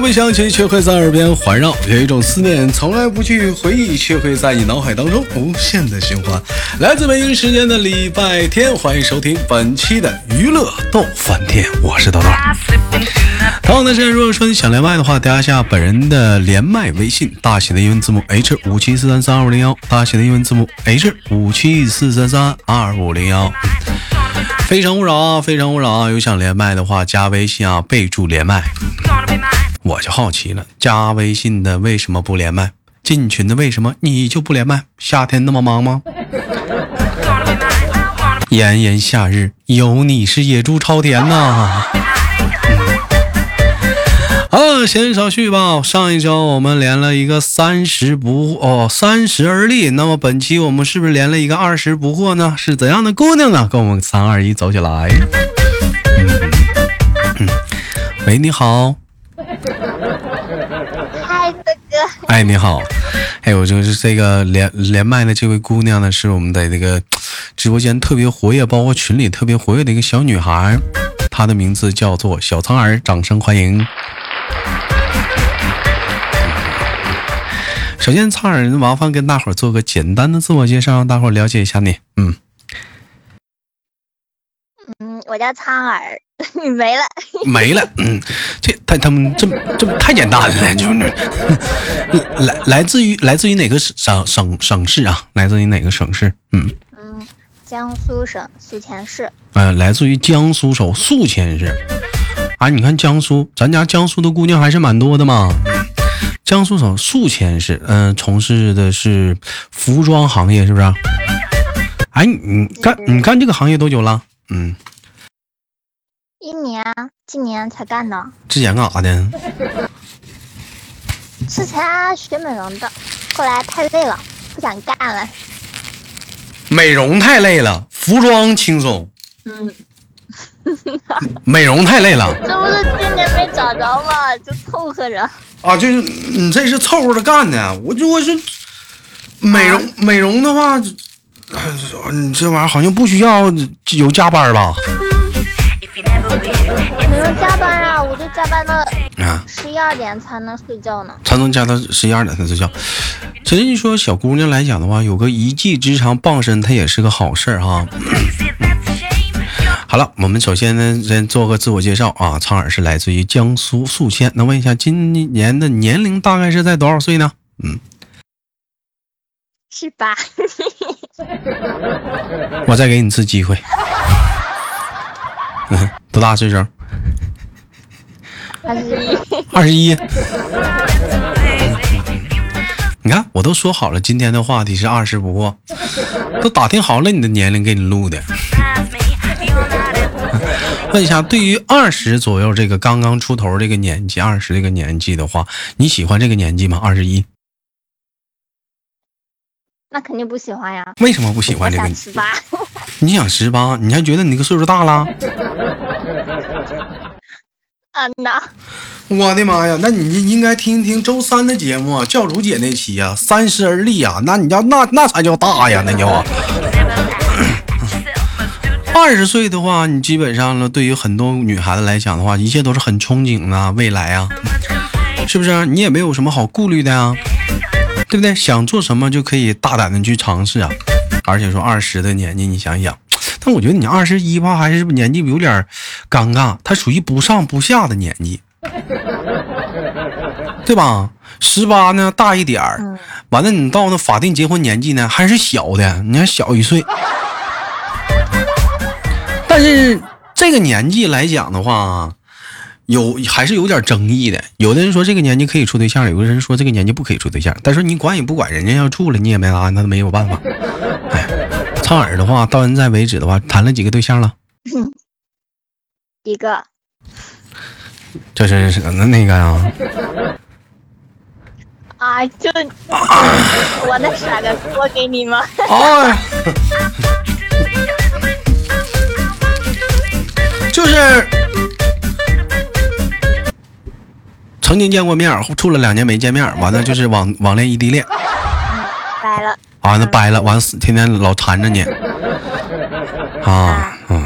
不想起，却会在耳边环绕；有一种思念，从来不去回忆，却会在你脑海当中无限的循环。来自北京时间的礼拜天，欢迎收听本期的娱乐逗翻天，我是豆豆。同样的时间，如果说你想连麦的话，加一下本人的连麦微信，大写的英文字母 H 五七四三三二五零幺，大写的英文字母 H 五七四三三二五零幺。非诚勿扰啊，非诚勿扰啊！有想连麦的话，加微信啊，备注连麦。我就好奇了，加微信的为什么不连麦？进群的为什么你就不连麦？夏天那么忙吗？炎炎夏日，有你是野猪超甜呐！啊，闲少叙吧。上一周我们连了一个三十不哦，三十而立。那么本期我们是不是连了一个二十不惑呢？是怎样的姑娘呢？跟我们三二一走起来。嗯，喂，你好。嗨，哥哥。哎，你好。哎，我就是这个连连麦的这位姑娘呢，是我们的这个直播间特别活跃，包括群里特别活跃的一个小女孩，她的名字叫做小苍耳，掌声欢迎。首先，苍耳麻烦跟大伙儿做个简单的自我介绍，让大伙儿了解一下你。嗯，嗯，我叫苍耳，没了，没了。嗯，这他他们这这太简单了，就是来来自于来自于哪个省省省市啊？来自于哪个省市？嗯嗯，江苏省宿迁市。嗯，来自于江苏省宿迁市。啊，你看江苏，咱家江苏的姑娘还是蛮多的嘛。江苏省宿迁市，嗯，从事的是服装行业，是不是？哎，你干你干这个行业多久了？嗯，一年，今年才干的。之前干啥的？之前学美容的，后来太累了，不想干了。美容太累了，服装轻松。嗯。美容太累了。这不是今年没找着吗？就凑合着。啊，就是你这是凑合着干的，我就我是美容美容的话，你这玩意儿好像不需要有加班吧？加班啊，我就加班到啊十一二点才能睡觉呢。才能加到十一二点才睡觉。其实你说小姑娘来讲的话，有个一技之长傍身，她也是个好事儿哈。好了，我们首先呢，先做个自我介绍啊。苍耳是来自于江苏宿迁，能问一下今年的年龄大概是在多少岁呢？嗯，十八。我再给你次机会。嗯，多大岁数？二十一。二十一。你看，我都说好了，今天的话题是二十不惑，都打听好了你的年龄，给你录的。问一下，对于二十左右这个刚刚出头这个年纪，二十这个年纪的话，你喜欢这个年纪吗？二十一？那肯定不喜欢呀。为什么不喜欢这个？十八。你想十八？你还觉得你那个岁数大了？嗯呐。我的妈呀！那你应该听一听周三的节目，教主姐那期呀，三十而立呀，那你要那那才叫大呀，那叫。二十岁的话，你基本上呢，对于很多女孩子来讲的话，一切都是很憧憬的未来啊，是不是？你也没有什么好顾虑的呀，对不对？想做什么就可以大胆的去尝试啊。而且说二十的年纪，你想想，但我觉得你二十一吧，还是年纪有点尴尬，他属于不上不下的年纪，对吧？十八呢，大一点儿，完了你到那法定结婚年纪呢，还是小的，你还小一岁。但是这个年纪来讲的话，有还是有点争议的。有的人说这个年纪可以处对象，有的人说这个年纪不可以处对象。但是你管也不管，人家要处了，你也没啥，那都没有办法。哎，苍耳的话，到现在为止的话，谈了几个对象了？一个。这是什么那个呀？啊，就我那啥的，我给你吗？啊。就是曾经见过面，处了两年没见面，完了就是网网恋异地恋，掰了，完了掰了，完死天天老缠着你，啊嗯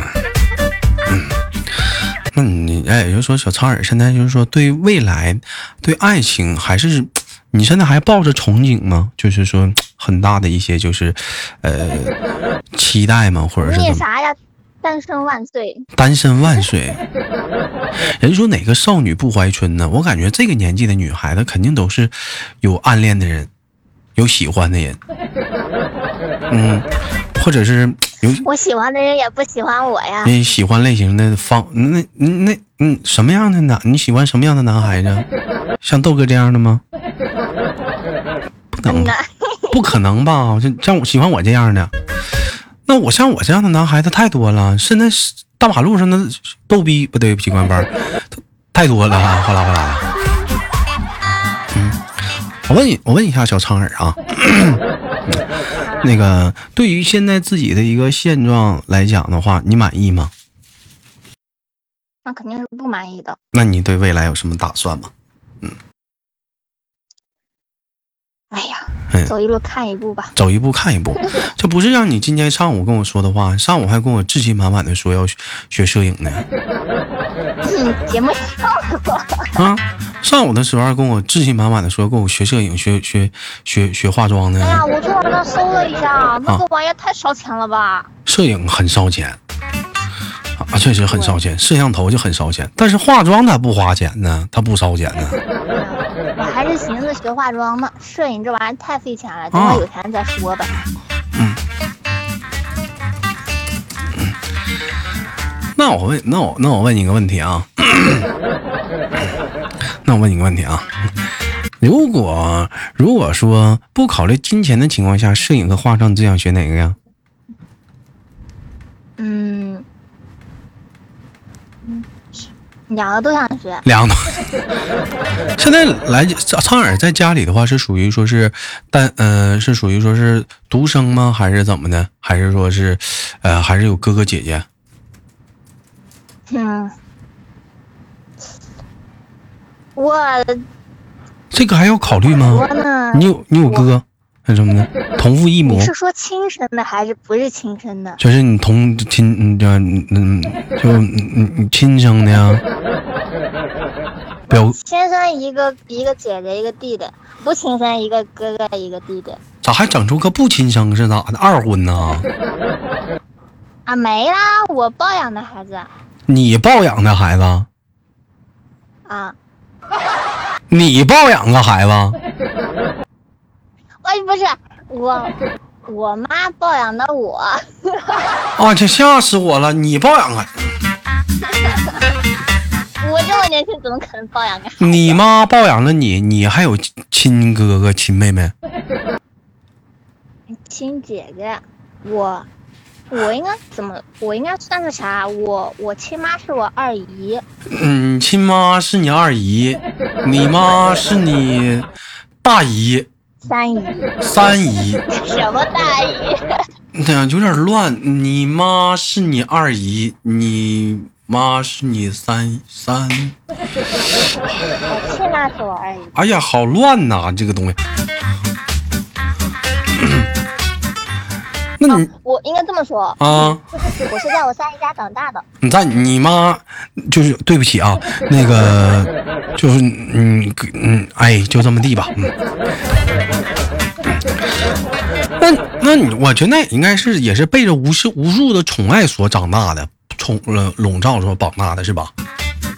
嗯，那你哎就说小苍耳现在就是说对未来、对爱情，还是你现在还抱着憧憬吗？就是说很大的一些就是呃期待吗？或者是念啥呀？单身万岁！单身万岁！人说哪个少女不怀春呢？我感觉这个年纪的女孩子肯定都是有暗恋的人，有喜欢的人，嗯，或者是有我喜欢的人也不喜欢我呀。你喜欢类型的方那那嗯什么样的男？你喜欢什么样的男孩子？像豆哥这样的吗？不能，不可能吧？像像我喜欢我这样的。那我像我这样的男孩子太多了，现在大马路上的逗逼不对，不起关班，太多了哈，哗啦哗啦我问你，我问一下小苍耳啊，那个对于现在自己的一个现状来讲的话，你满意吗？那肯定是不满意的。那你对未来有什么打算吗？嗯。哎呀，走一路看一步吧。走一步看一步，这不是让你今天上午跟我说的话，上午还跟我自信满满的说要学摄影呢。节目上过。啊，上午的时候还跟我自信满满的说跟我学摄影、学学学学化妆的。哎呀，我昨晚上搜了一下，那个玩意太烧钱了吧？摄影很烧钱。啊，确实很烧钱，摄像头就很烧钱，但是化妆它不花钱呢，它不烧钱呢。我还是寻思学化妆呢，摄影这玩意儿太费钱了，等我有钱再说吧。嗯。那我问，那我那我问你个问题啊。那我问你个问题啊，如果如果说不考虑金钱的情况下，摄影和化妆，你最想学哪个呀？嗯。两个都想学，两个都。现在来苍耳在家里的话，是属于说是单，嗯，是属于说是独生吗？还是怎么的？还是说是，呃，还是有哥哥姐姐？嗯，我这个还要考虑吗？你有你有哥？那什么的？同父异母？你是说亲生的还是不是亲生的？就是你同亲，嗯，就嗯，就嗯嗯亲生的呀。表亲生一个一个姐姐一个弟弟，不亲生一个哥哥一个弟弟。咋还整出个不亲生是咋的？二婚呢？啊，没啦，我抱养的孩子。你抱养的孩子？啊。你抱养个孩子？哎，不是我，我妈抱养的我。啊，这吓死我了！你抱养啊？我这么年轻，怎么可能抱养个？你妈抱养了你，你还有亲哥哥、亲妹妹？亲姐姐，我，我应该怎么？我应该算是啥？我我亲妈是我二姨。嗯，亲妈是你二姨，你妈是你大姨。三姨，三姨，什么大姨？对呀，有点乱。你妈是你二姨，你妈是你三三。我亲妈是我二姨。哎呀，好乱呐，这个东西。那你我应该这么说啊？我是在我三姨家长大的。你在你妈就是对不起啊，那个就是嗯嗯哎，就这么地吧。嗯。那那你我觉得那应该是也是被着无数无数的宠爱所长大的，宠呃笼罩所绑大的是吧？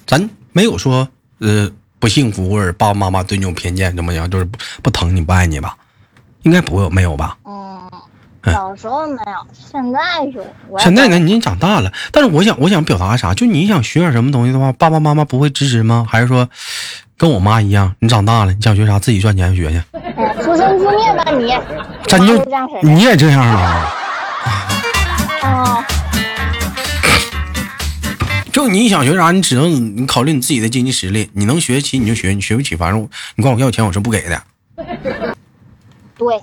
咱没有说呃不幸福或者爸爸妈妈对你有偏见怎么样，就是不不疼你不爱你吧？应该不会没有吧？小时候没有，现在有。现在呢，你长大了，但是我想，我想表达啥？就你想学点什么东西的话，爸爸妈妈不会支持吗？还是说，跟我妈一样，你长大了，你想学啥，自己赚钱学去？出生自灭吧你！真就你也这样啊？啊。就你想学啥，你只能你考虑你自己的经济实力，你能学得起你就学，你学不起，反正你管我要钱，我是不给的。对。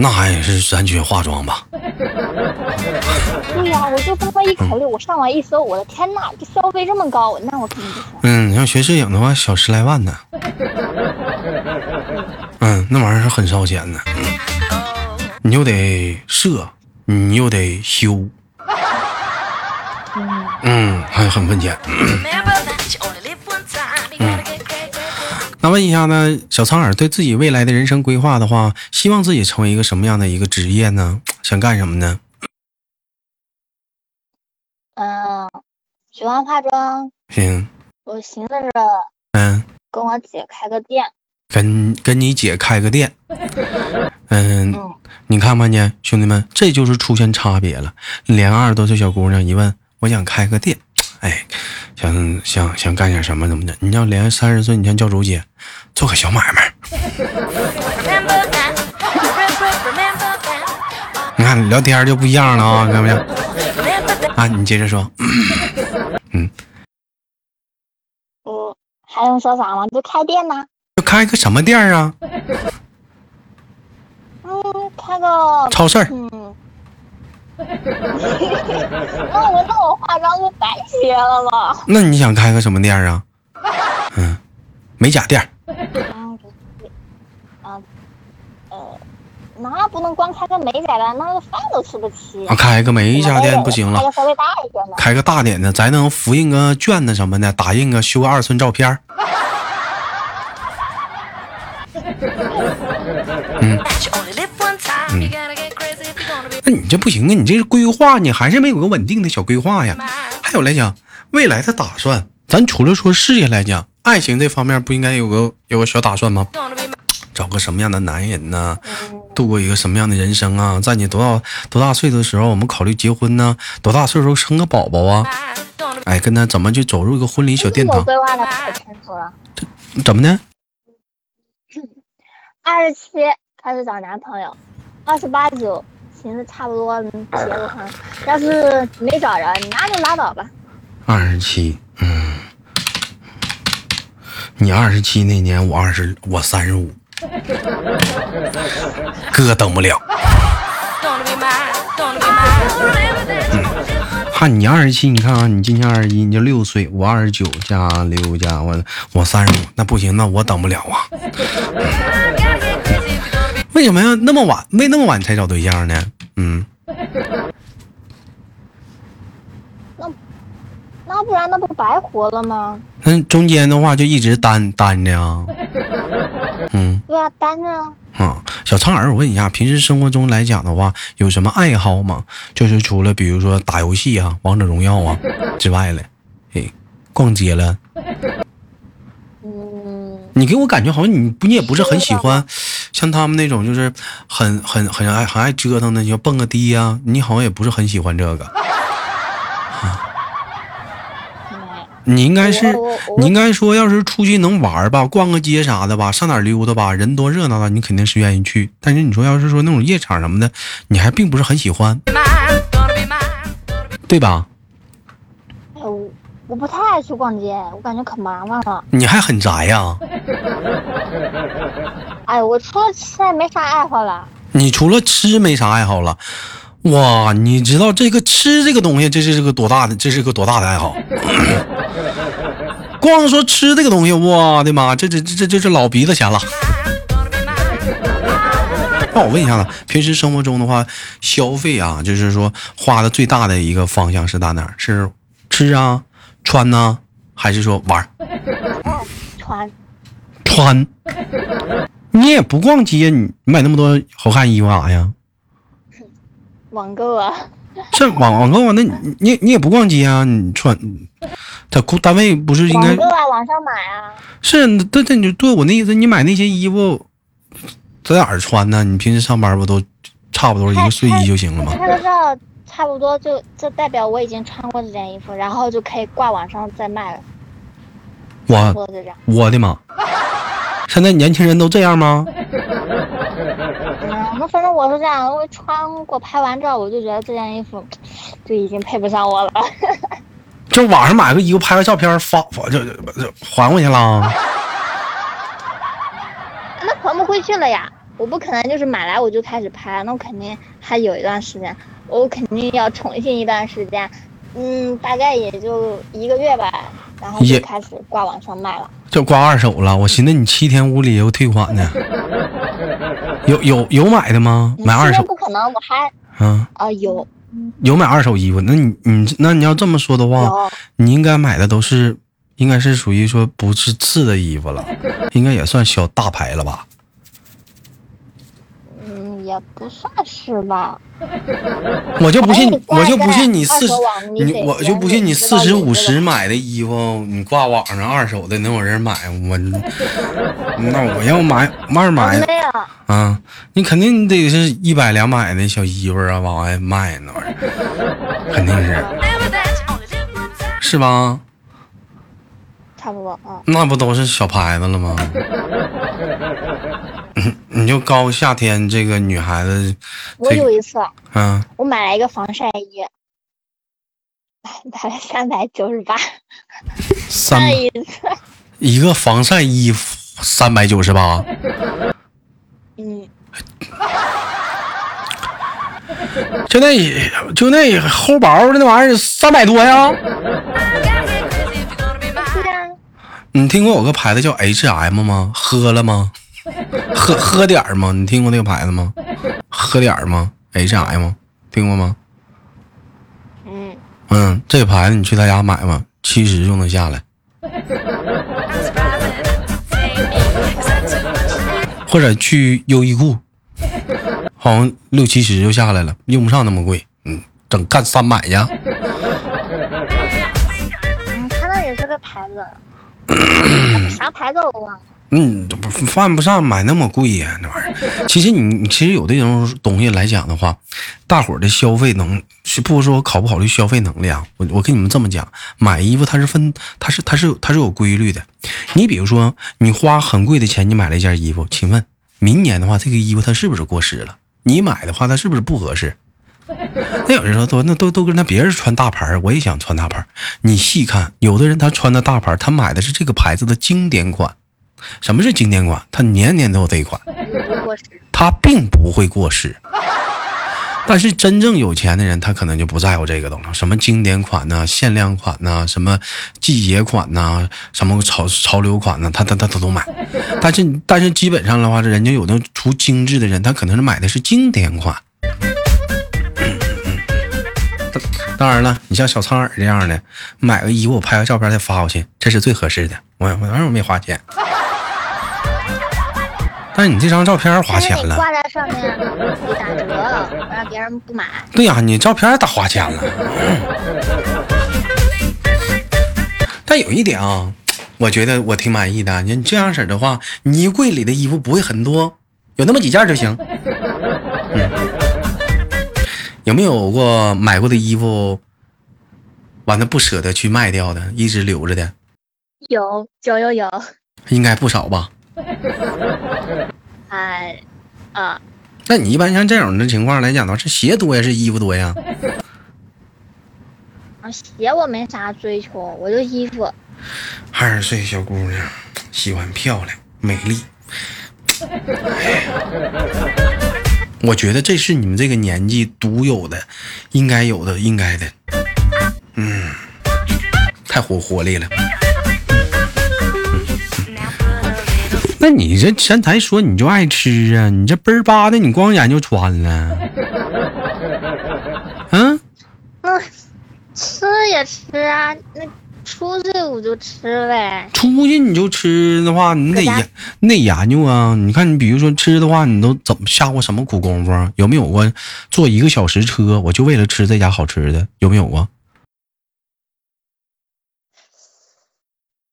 那还是咱去化妆吧。对呀，我就这么一考虑，我上网一搜，我的天哪，这消费这么高，那我肯定不行。嗯，你要学摄影的话，小十来万呢。嗯，那玩意儿是很烧钱的。你又得摄，你又得修。嗯，还很费钱。那问一下呢，小苍耳对自己未来的人生规划的话，希望自己成为一个什么样的一个职业呢？想干什么呢？嗯，喜欢化妆。行，我寻思着嗯，跟我姐开个店。跟跟你姐开个店。嗯，嗯，你看没看见，兄弟们，这就是出现差别了。连二十多岁小姑娘一问，我想开个店，哎，想想想干点什么怎么的？你要连三十岁，你像教主姐，做个小买卖。你看聊天就不一样了啊，看没有？啊，你接着说。嗯我还用说啥吗？就开店呢。就开个什么店啊？嗯，开个。超市。嗯。那我那我化妆就白学了吗？那你想开个什么店啊？嗯，美甲店啊，呃，那不能光开个美甲店，那个饭都吃不起。啊，开个美甲店不行了开，个稍微大一点的。开个大点的，咱能复印个卷子什么的，打印个修个二寸照片儿。那你这不行啊！你这是规划你还是没有个稳定的小规划呀。还有来讲，未来的打算，咱除了说事业来讲，爱情这方面不应该有个有个小打算吗？找个什么样的男人呢？度过一个什么样的人生啊？在你多大多大岁数的时候，我们考虑结婚呢？多大岁数生个宝宝啊？哎，跟他怎么去走入一个婚礼小殿堂？我规划的可清楚了。怎么呢？二十七开始找男朋友，二十八九寻思差不多嗯结个婚。要是没找着，那就拉倒吧。二十七，嗯，你二十七那年，我二十，我三十五，哥等不了。哈，你二十七，你看啊，你今年二十一，你就六岁，我二十九加六加我我三十五，那不行，那我等不了啊。为什么要那么晚？为那么晚才找对象呢？嗯，那那不然那不白活了吗？那中间的话就一直单单着呀。嗯对啊，单着啊。啊，小苍耳，我问一下，平时生活中来讲的话，有什么爱好吗？就是除了比如说打游戏啊、王者荣耀啊之外了，哎，逛街了。嗯，你给我感觉好像你不，你也不是很喜欢，像他们那种就是很很很爱很爱折腾的，你要蹦个迪呀、你好像也不是很喜欢这个。没。你应该是你应该说，要是出去能玩儿吧，逛个街啥的吧，上哪儿溜达吧，人多热闹的，你肯定是愿意去。但是你说要是说那种夜场什么的，你还并不是很喜欢，对吧？哎，我我不太爱去逛街，我感觉可麻烦了。你还很宅呀、哎，我除了吃也没啥爱好了。你除了吃没啥爱好了，哇，你知道这个吃这个东西，这是个多大的，这是个多大的爱好？光说吃这个东西，我的妈，这这这这这是老鼻子钱了。那我问一下子，平时生活中的话，消费啊，就是说花的最大的一个方向是在哪儿？是吃啊、穿呢、还是说玩儿穿穿？你也不逛街，你你买那么多好看衣服干啥呀？网购啊，这网网购啊，那你你你也不逛街啊？你穿，在单单位不是应该网购啊，网上买啊。是？对对，你对我那意思，你买那些衣服在哪儿穿呢？你平时上班不都差不多一个睡衣就行了吗？拍个照，差不多就就代表我已经穿过这件衣服，然后就可以挂网上再卖了。我。我的妈！现在年轻人都这样吗？嗯，那反正我是这样，我穿过拍完照，我就觉得这件衣服 就已经配不上我了。就网上买个衣服，拍个照片发发就就就还回去了。那还不回去了呀，我不可能就是买来我就开始拍，那我肯定还有一段时间，我肯定要重新一段时间，嗯，大概也就一个月吧，然后就开始挂网上卖了。就挂二手了，我寻思你七天无理由退款呢。有有有买的吗？买二手不可能，我还啊？啊、有有买二手衣服？那你你那你要这么说的话，你应该买的都是应该是属于说不是次的衣服了，应该也算小大牌了吧？嗯，也不算是吧。我就不信，哎我就不信你四十你你我就不信你四十五十买的衣服，你挂网上二手的能有人买？我那我要买二买没有，啊，你肯定得是一百两百的小衣服啊，往外卖那玩意儿，肯定是是吧？差不多，啊。那不都是小牌子了吗？嗯你就高夏天这个女孩子，我有一次，嗯，我买了一个防晒衣，买了三百九十八，三一次，一个防晒衣三百九十八，嗯，就那就那厚薄的那玩意儿三百多呀。你听过有个牌子叫 H&M 吗？喝了吗？喝喝点儿吗？你听过那个牌子吗？喝点儿吗？H I 吗听过吗？嗯，嗯，这个牌子你去他家买吧，七十就能下来，或者去优衣库，好像六七十就下来了，用不上那么贵。嗯，整干三百去。嗯，他那也是个牌子，啥牌子我忘了。嗯，不犯不上买那么贵呀、那玩意儿。其实你你其实有这种东西来讲的话，大伙儿的消费能是不说考不考虑消费能力啊？我我跟你们这么讲，买衣服它是分，它是它是它是有规律的。你比如说，你花很贵的钱，你买了一件衣服，请问明年的话，这个衣服它是不是过时了？你买的话，它是不是不合适？那有人说都那都都跟那别人穿大牌，我也想穿大牌。你细看，有的人他穿的大牌，他买的是这个牌子的经典款。什么是经典款？它年年都有这一款，它并不会过时。但是真正有钱的人，他可能就不在乎这个东西，什么经典款呐、限量款呐、什么季节款呐、什么潮潮流款呐、他他他他都买。但是但是基本上的话，人家有的图精致的人，他可能是买的是经典款。当然了，你像小苍耳这样的，买个衣服我拍个照片再发过去，这是最合适的。我我当然我没花钱，但是你这张照片花钱了。挂在上面得打折，让别人不买。对呀、你照片咋花钱了？但有一点啊，我觉得我挺满意的。你这样式儿的话，你衣柜里的衣服不会很多，有那么几件就行。嗯，有没有过买过的衣服，完了不舍得去卖掉的，一直留着的？有有有有，应该不少吧？哎，啊，那你一般像这种的情况来讲的话，是鞋多呀，是衣服多呀？啊鞋我没啥追求，我就衣服。二十岁小姑娘喜欢漂亮美丽，我觉得这是你们这个年纪独有的，应该有的，应该的。嗯，太活活力了。那你这前台说你就爱吃啊？你这倍儿巴的，你光研究穿了？嗯，嗯，吃也吃啊，那出去我就吃呗。出去你就吃的话，你得研你得研究啊。你看，你比如说吃的话，你都怎么下过什么苦功夫啊？有没有过坐一个小时车，我就为了吃这家好吃的？有没有啊？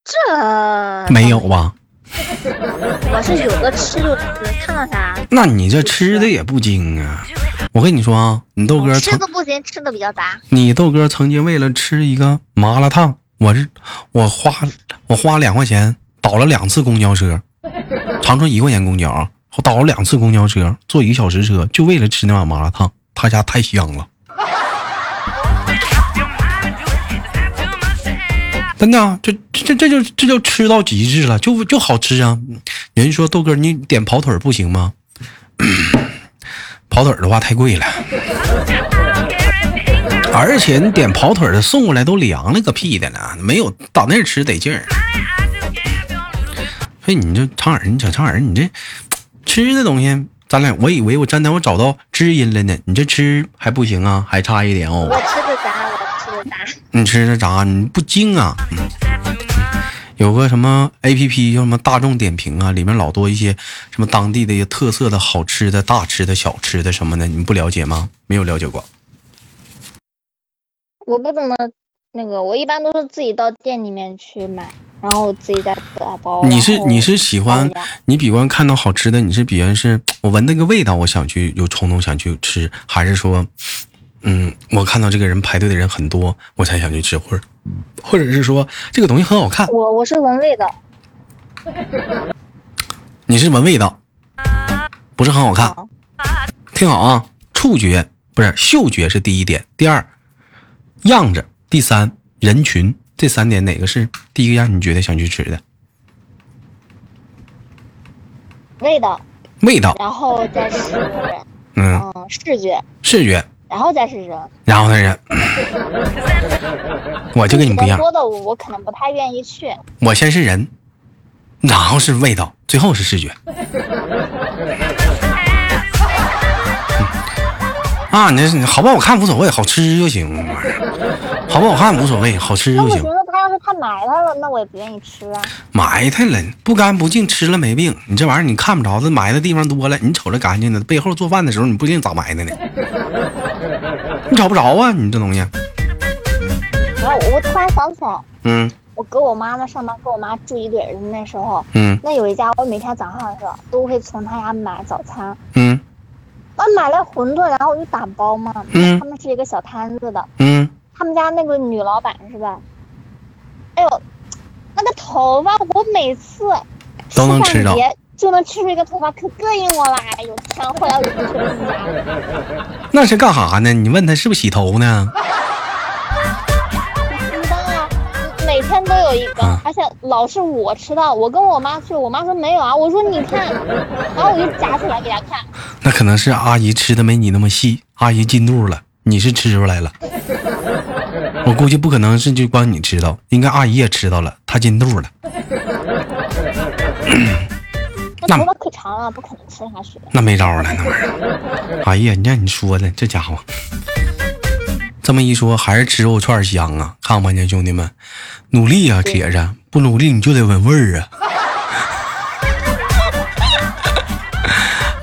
这没有吧？我是有个吃就吃，看到啥？那你这吃的也不精啊！我跟你说啊，你豆哥吃曾的不行，吃的比较杂。你豆哥曾经为了吃一个麻辣烫，我是我花我花两块钱倒了两次公交车，长春一块钱公交，我倒了两次公交车，坐一个小时车，就为了吃那碗麻辣烫，他家太香了。真的啊，这这这就这就吃到极致了，就就好吃啊！人说豆哥，你点跑腿不行吗？跑腿的话太贵了。而且你点跑腿的送过来都凉了个屁的了，没有到那儿吃得劲儿。所以你这苍耳，你小苍耳，你这吃的东西，咱俩我以为我真的我找到知音了呢，你这吃还不行啊，还差一点哦我。吃的啥，我吃的啥。你吃的啥？你不精啊？嗯有个什么 A P P 叫什么大众点评啊，里面老多一些什么当地的一些特色的好吃的、大吃的、小吃的什么的，你们不了解吗？没有了解过。我不怎么那个，我一般都是自己到店里面去买，然后自己再打包。你是你是喜欢你比方看到好吃的，你是比方是我闻那个味道，我想去有冲动想去吃，还是说，嗯，我看到这个人排队的人很多，我才想去吃，或者或者是说这个东西很好看，我我是闻味道，你是闻味道，不是很好看，啊听好啊，触觉不是嗅觉是第一点，第二样子，第三人群，这三点哪个是第一个让你觉得想去吃的？味道，味道，然后再是嗯，嗯视觉，视觉，然后再是人。然后再人，我就跟你不一样人，多的我我可能不太愿意去。我先是人，然后是味道，最后是视觉。啊，你这好不好看无所谓，好吃就行。好不好看无所谓，好吃就行那我觉。得他要是太埋汰了，那我也不愿意吃啊。埋汰了，不干不净，吃了没病。你这玩意儿你看不着，这埋汰地方多了。你瞅着干净的，背后做饭的时候你不一定咋埋汰呢。你找不着啊，你这东西。然后我我突然想起来，嗯我搁我妈那上班跟我妈住一堆人那时候，嗯那有一家我每天早上的时候都会从他家买早餐。嗯我买了馄饨，然后我就打包嘛。嗯他们是一个小摊子的，嗯，他们家那个女老板是吧？哎呦，那个头发我每次都能吃到就能吃出一个头发，可膈应我了。哎呦天，后来我就不去他们家了。那是干啥呢？你问他是不是洗头呢？有一个，啊而且老是我吃到。我跟我妈去，我妈说没有啊，我说你看，然后我就夹起来给她看。那可能是阿姨吃的没你那么细，阿姨进肚了，你是吃出来了。我估计不可能是就光你知道，应该阿姨也吃到了，她进肚了。那那头发可长了，不可能吃下去。那没招了，那玩意儿。哎呀，你让你说的这家伙，这么一说还是吃肉串香啊！看没见兄弟们，努力啊，铁子，不努力你就得闻味儿啊。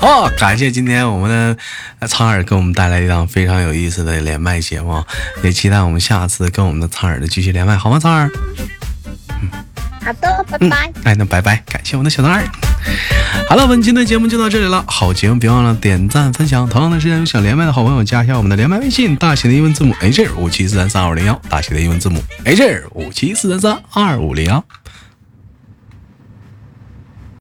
好，感谢今天我们的呃苍耳给我们带来一档非常有意思的连麦节目，也期待我们下次跟我们的苍耳的继续连麦，好吗？苍耳，好的，拜拜。哎，那拜拜，感谢我们的小男孩。好了，本期的节目就到这里了。好节目别忘了点赞分享。同样的时间，有想连麦的好朋友加一下我们的连麦微信，大写的英文字母 H 五七四三三二五零幺，大写的英文字母 H 五七四三三二五零幺。